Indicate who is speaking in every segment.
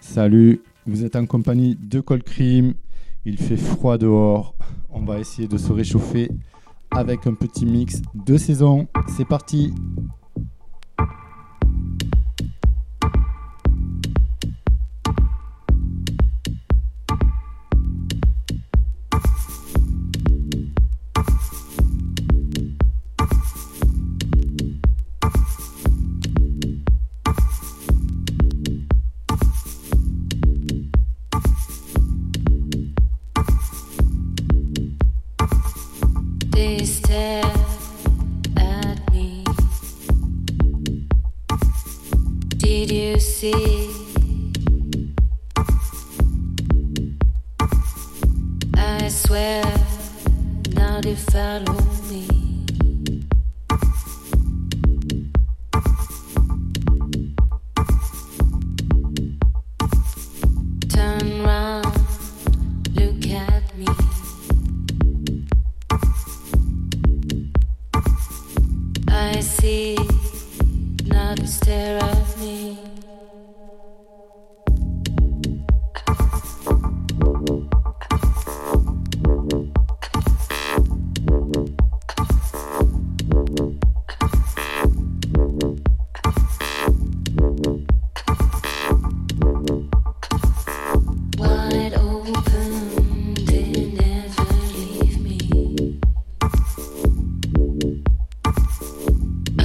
Speaker 1: Salut, vous êtes en compagnie de Cold Cream. Il fait froid dehors. On va essayer de se réchauffer avec un petit mix de saison. C'est parti!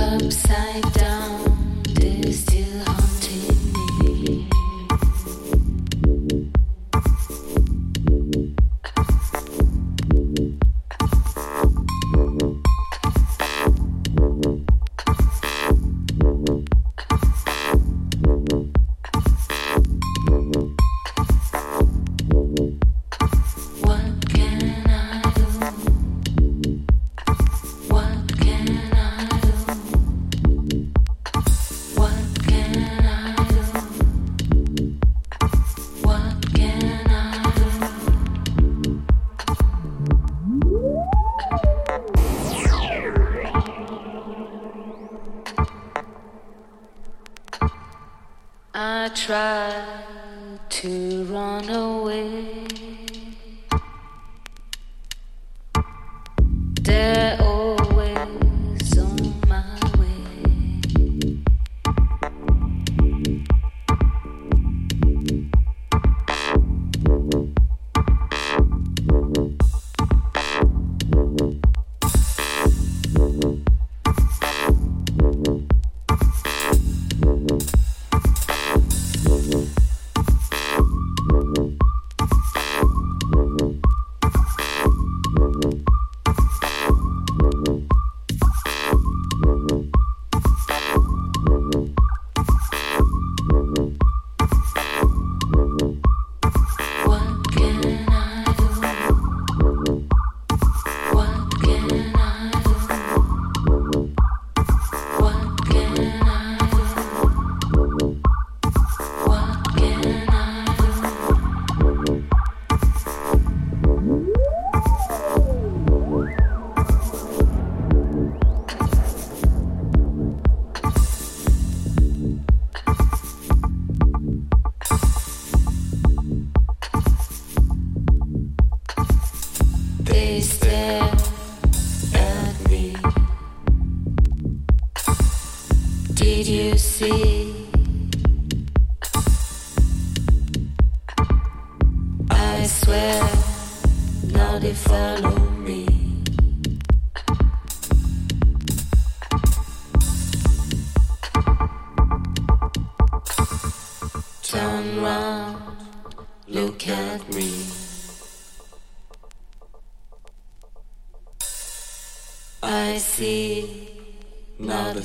Speaker 2: upside down.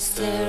Speaker 2: still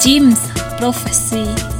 Speaker 2: Jim's Prophecy.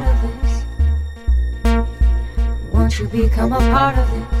Speaker 3: part of this? Won't you become a part of it?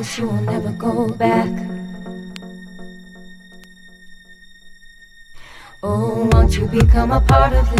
Speaker 3: promise you will never go back. Oh, won't you become a part of this?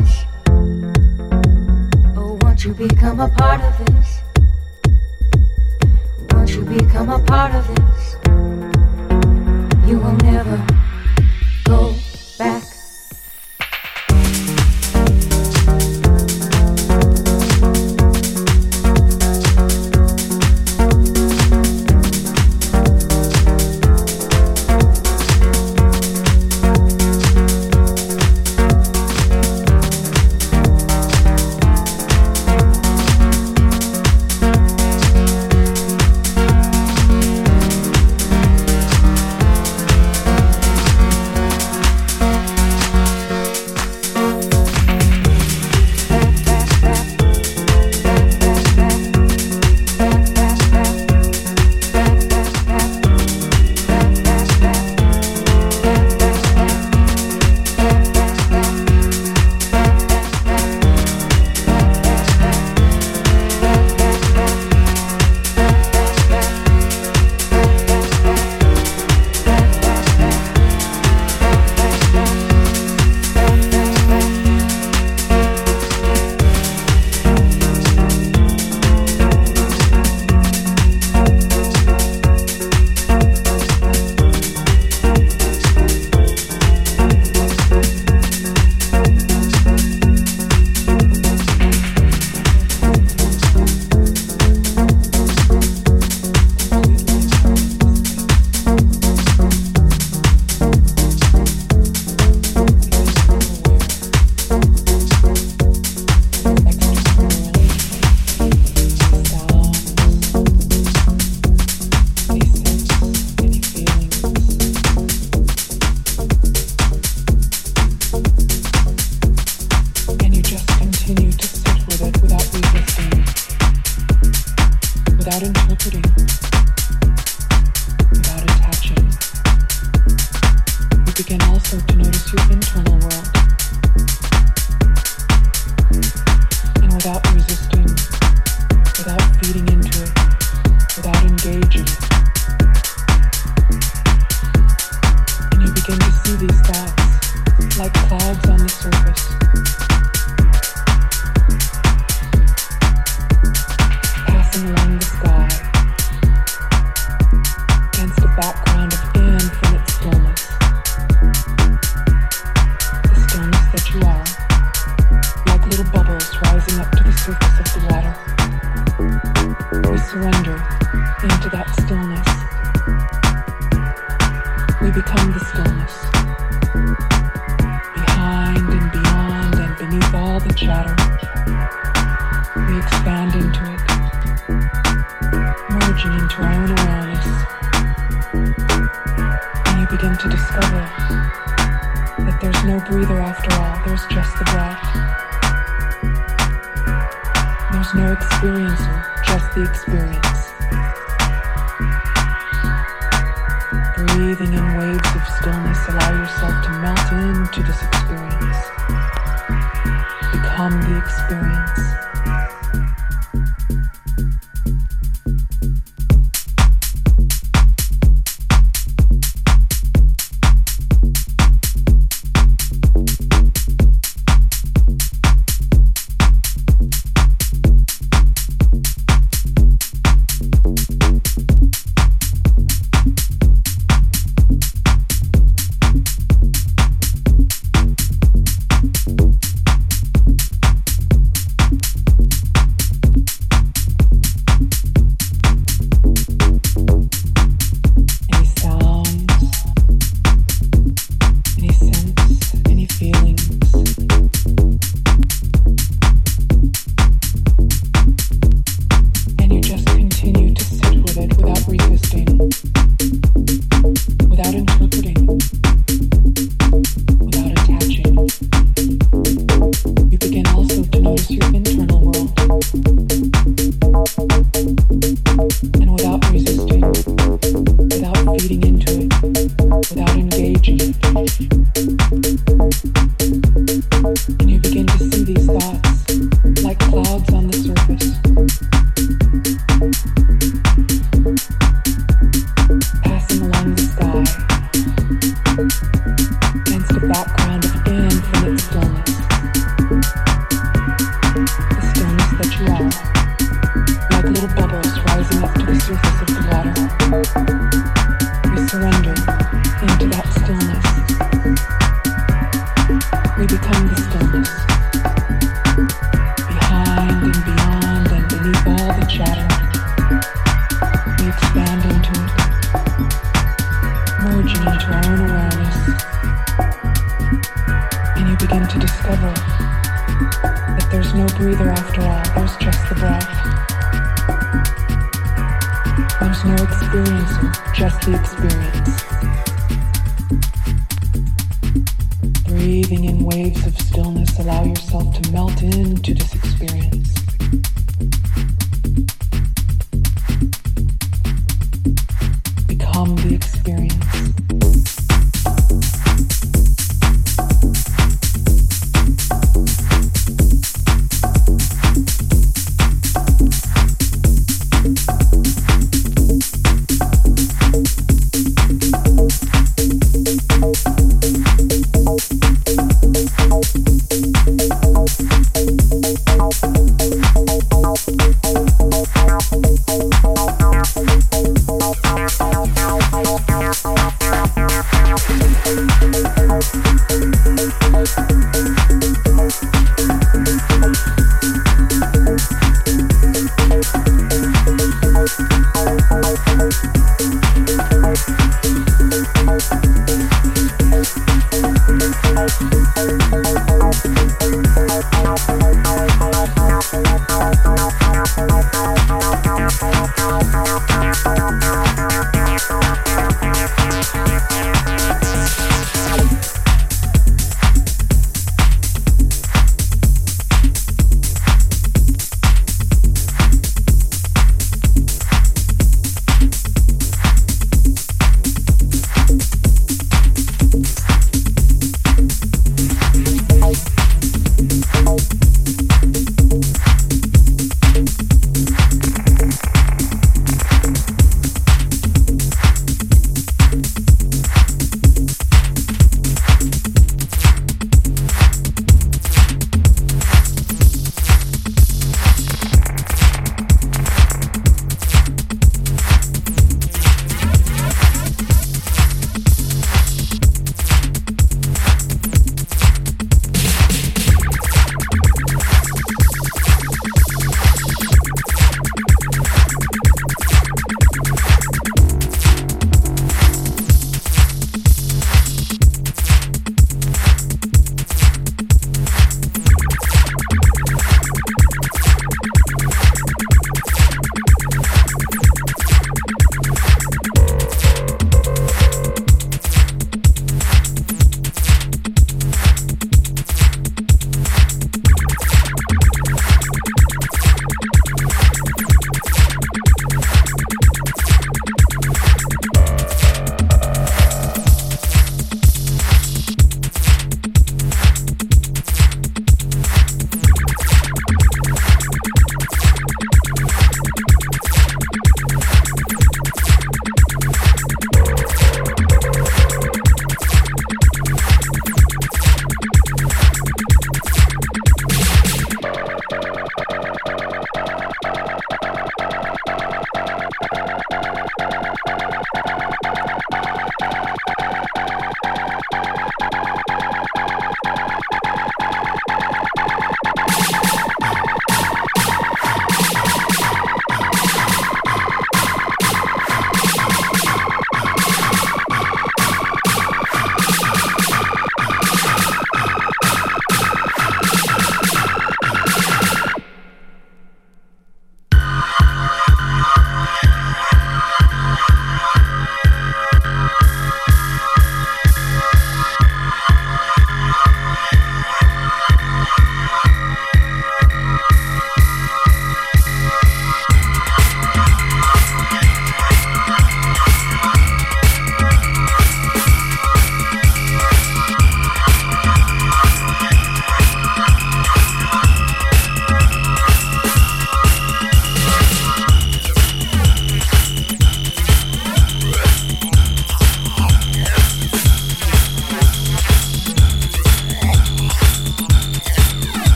Speaker 3: into
Speaker 4: it without engaging.